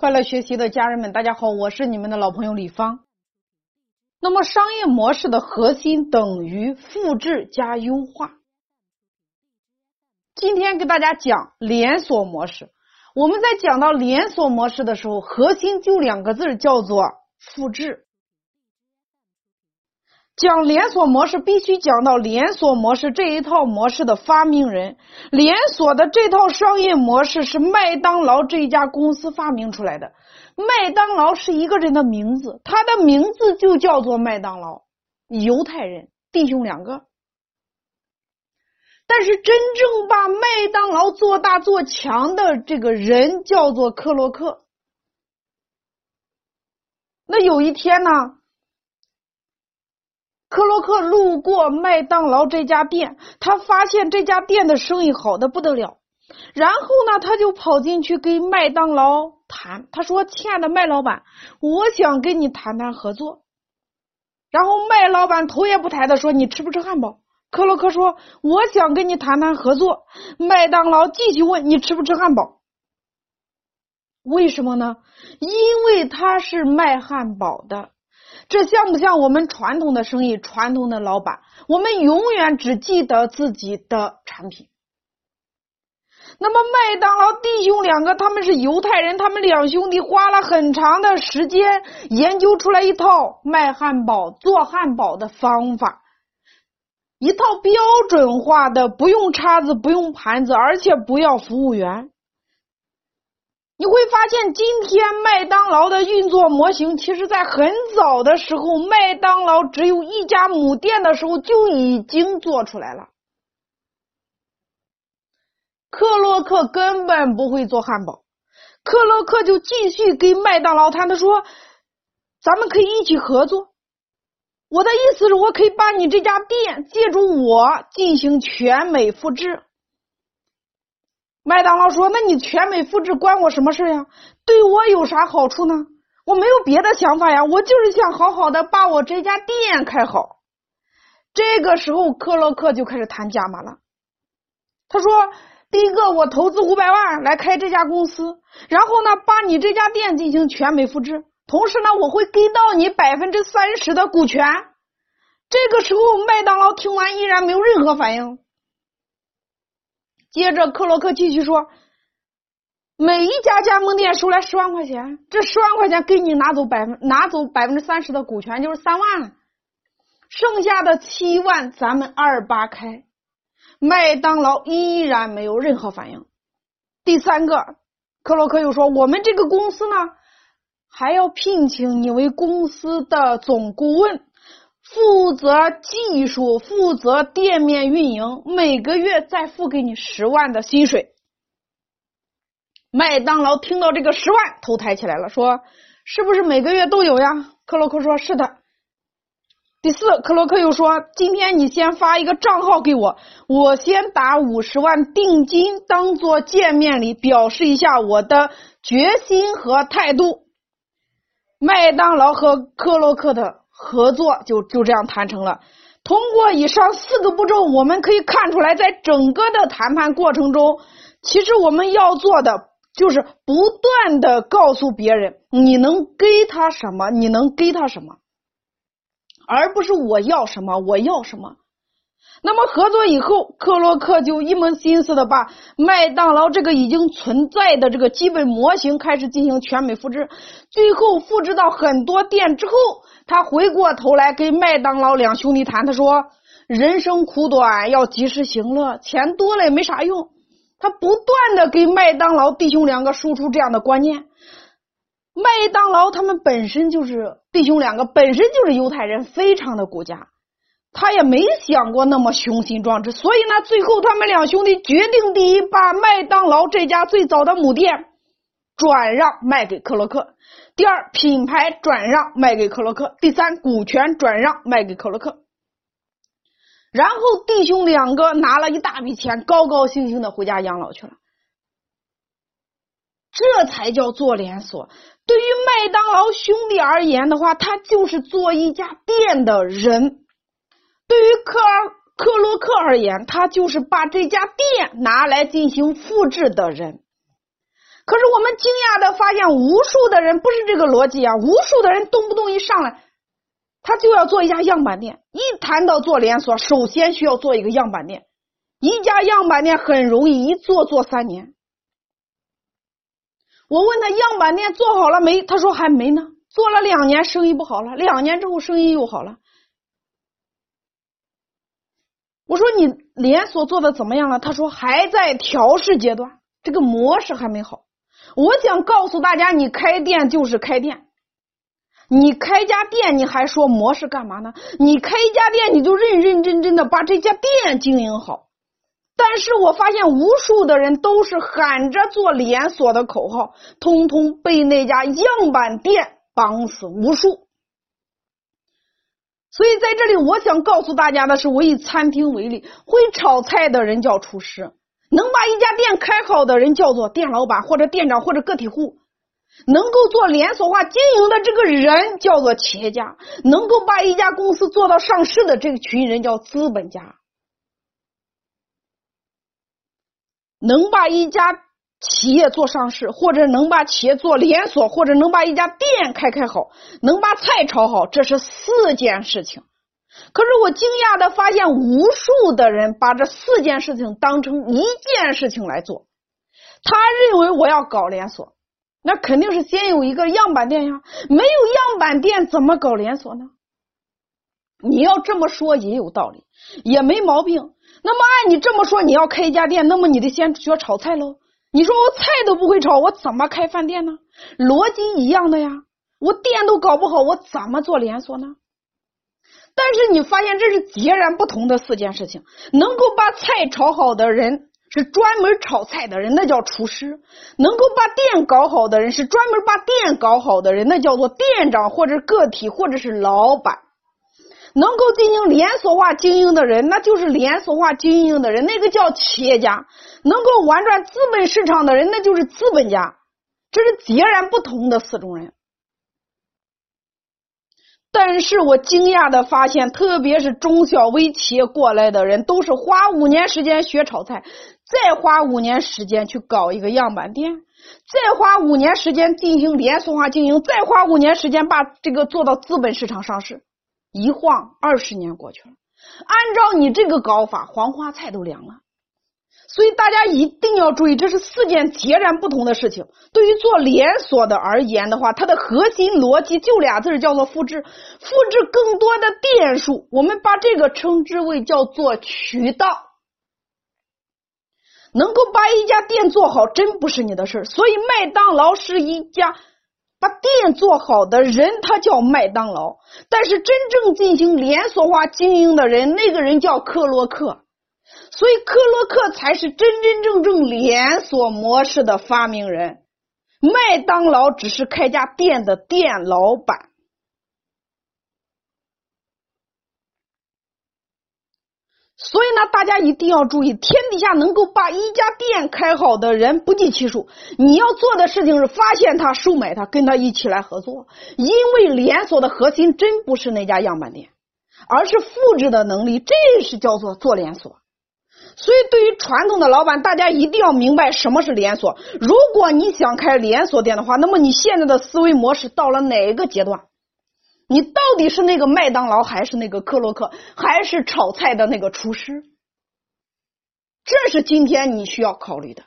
快乐学习的家人们，大家好，我是你们的老朋友李芳。那么，商业模式的核心等于复制加优化。今天给大家讲连锁模式。我们在讲到连锁模式的时候，核心就两个字，叫做复制。讲连锁模式，必须讲到连锁模式这一套模式的发明人。连锁的这套商业模式是麦当劳这一家公司发明出来的。麦当劳是一个人的名字，他的名字就叫做麦当劳。犹太人弟兄两个，但是真正把麦当劳做大做强的这个人叫做克洛克。那有一天呢？克洛克路过麦当劳这家店，他发现这家店的生意好的不得了。然后呢，他就跑进去跟麦当劳谈。他说：“亲爱的麦老板，我想跟你谈谈合作。”然后麦老板头也不抬的说：“你吃不吃汉堡？”克洛克说：“我想跟你谈谈合作。”麦当劳继续问：“你吃不吃汉堡？”为什么呢？因为他是卖汉堡的。这像不像我们传统的生意？传统的老板，我们永远只记得自己的产品。那么麦当劳弟兄两个，他们是犹太人，他们两兄弟花了很长的时间研究出来一套卖汉堡、做汉堡的方法，一套标准化的，不用叉子、不用盘子，而且不要服务员。你会发现，今天麦当劳的运作模型，其实在很早的时候，麦当劳只有一家母店的时候就已经做出来了。克洛克根本不会做汉堡，克洛克就继续跟麦当劳谈，他说：“咱们可以一起合作。我的意思是我可以把你这家店借助我进行全美复制。”麦当劳说：“那你全美复制关我什么事呀？对我有啥好处呢？我没有别的想法呀，我就是想好好的把我这家店开好。”这个时候，克洛克就开始谈价码了。他说：“第一个，我投资五百万来开这家公司，然后呢，把你这家店进行全美复制，同时呢，我会给到你百分之三十的股权。”这个时候，麦当劳听完依然没有任何反应。接着，克洛克继续说：“每一家加盟店收来十万块钱，这十万块钱给你拿走百分拿走百分之三十的股权，就是三万，剩下的七万咱们二八开。”麦当劳依然没有任何反应。第三个，克洛克又说：“我们这个公司呢，还要聘请你为公司的总顾问。”负责技术，负责店面运营，每个月再付给你十万的薪水。麦当劳听到这个十万，头抬起来了，说：“是不是每个月都有呀？”克洛克说：“是的。”第四，克洛克又说：“今天你先发一个账号给我，我先打五十万定金，当做见面礼，表示一下我的决心和态度。”麦当劳和克洛克的。合作就就这样谈成了。通过以上四个步骤，我们可以看出来，在整个的谈判过程中，其实我们要做的就是不断的告诉别人，你能给他什么，你能给他什么，而不是我要什么，我要什么。那么合作以后，克洛克就一门心思的把麦当劳这个已经存在的这个基本模型开始进行全美复制，最后复制到很多店之后。他回过头来跟麦当劳两兄弟谈，他说：“人生苦短，要及时行乐，钱多了也没啥用。”他不断的给麦当劳弟兄两个输出这样的观念。麦当劳他们本身就是弟兄两个，本身就是犹太人，非常的顾家，他也没想过那么雄心壮志，所以呢，最后他们两兄弟决定：第一，把麦当劳这家最早的母店转让卖给克洛克。第二，品牌转让卖给克洛克；第三，股权转让卖给克洛克。然后弟兄两个拿了一大笔钱，高高兴兴的回家养老去了。这才叫做连锁。对于麦当劳兄弟而言的话，他就是做一家店的人；对于克尔克洛克而言，他就是把这家店拿来进行复制的人。可是我们惊讶的发现，无数的人不是这个逻辑啊！无数的人动不动一上来，他就要做一家样板店。一谈到做连锁，首先需要做一个样板店。一家样板店很容易，一做做三年。我问他样板店做好了没？他说还没呢。做了两年，生意不好了。两年之后，生意又好了。我说你连锁做的怎么样了？他说还在调试阶段，这个模式还没好。我想告诉大家，你开店就是开店，你开家店你还说模式干嘛呢？你开一家店，你就认认真真的把这家店经营好。但是我发现无数的人都是喊着做连锁的口号，通通被那家样板店绑死无数。所以在这里，我想告诉大家的是，我以餐厅为例，会炒菜的人叫厨师，能把一家店开好的人叫做店老板或者店长或者个体户，能够做连锁化经营的这个人叫做企业家，能够把一家公司做到上市的这群人叫资本家。能把一家企业做上市，或者能把企业做连锁，或者能把一家店开开好，能把菜炒好，这是四件事情。可是我惊讶的发现，无数的人把这四件事情当成一件事情来做。他认为我要搞连锁，那肯定是先有一个样板店呀。没有样板店怎么搞连锁呢？你要这么说也有道理，也没毛病。那么按你这么说，你要开一家店，那么你得先学炒菜喽。你说我菜都不会炒，我怎么开饭店呢？逻辑一样的呀。我店都搞不好，我怎么做连锁呢？但是你发现这是截然不同的四件事情。能够把菜炒好的人是专门炒菜的人，那叫厨师；能够把店搞好的人是专门把店搞好的人，那叫做店长或者个体或者是老板。能够进行连锁化经营的人，那就是连锁化经营的人，那个叫企业家；能够玩转资本市场的人，那就是资本家。这是截然不同的四种人。但是我惊讶的发现，特别是中小微企业过来的人，都是花五年时间学炒菜，再花五年时间去搞一个样板店，再花五年时间进行连锁化经营，再花五年时间把这个做到资本市场上市。一晃二十年过去了，按照你这个搞法，黄花菜都凉了。所以大家一定要注意，这是四件截然不同的事情。对于做连锁的而言的话，它的核心逻辑就俩字，叫做复制。复制更多的店数，我们把这个称之为叫做渠道。能够把一家店做好，真不是你的事儿。所以麦当劳是一家。把店做好的人，他叫麦当劳；但是真正进行连锁化经营的人，那个人叫克洛克。所以，克洛克才是真真正正连锁模式的发明人。麦当劳只是开家店的店老板。所以呢，大家一定要注意，天底下能够把一家店开好的人不计其数。你要做的事情是发现他、收买他，跟他一起来合作。因为连锁的核心真不是那家样板店，而是复制的能力，这是叫做做连锁。所以，对于传统的老板，大家一定要明白什么是连锁。如果你想开连锁店的话，那么你现在的思维模式到了哪一个阶段？你到底是那个麦当劳，还是那个克洛克，还是炒菜的那个厨师？这是今天你需要考虑的。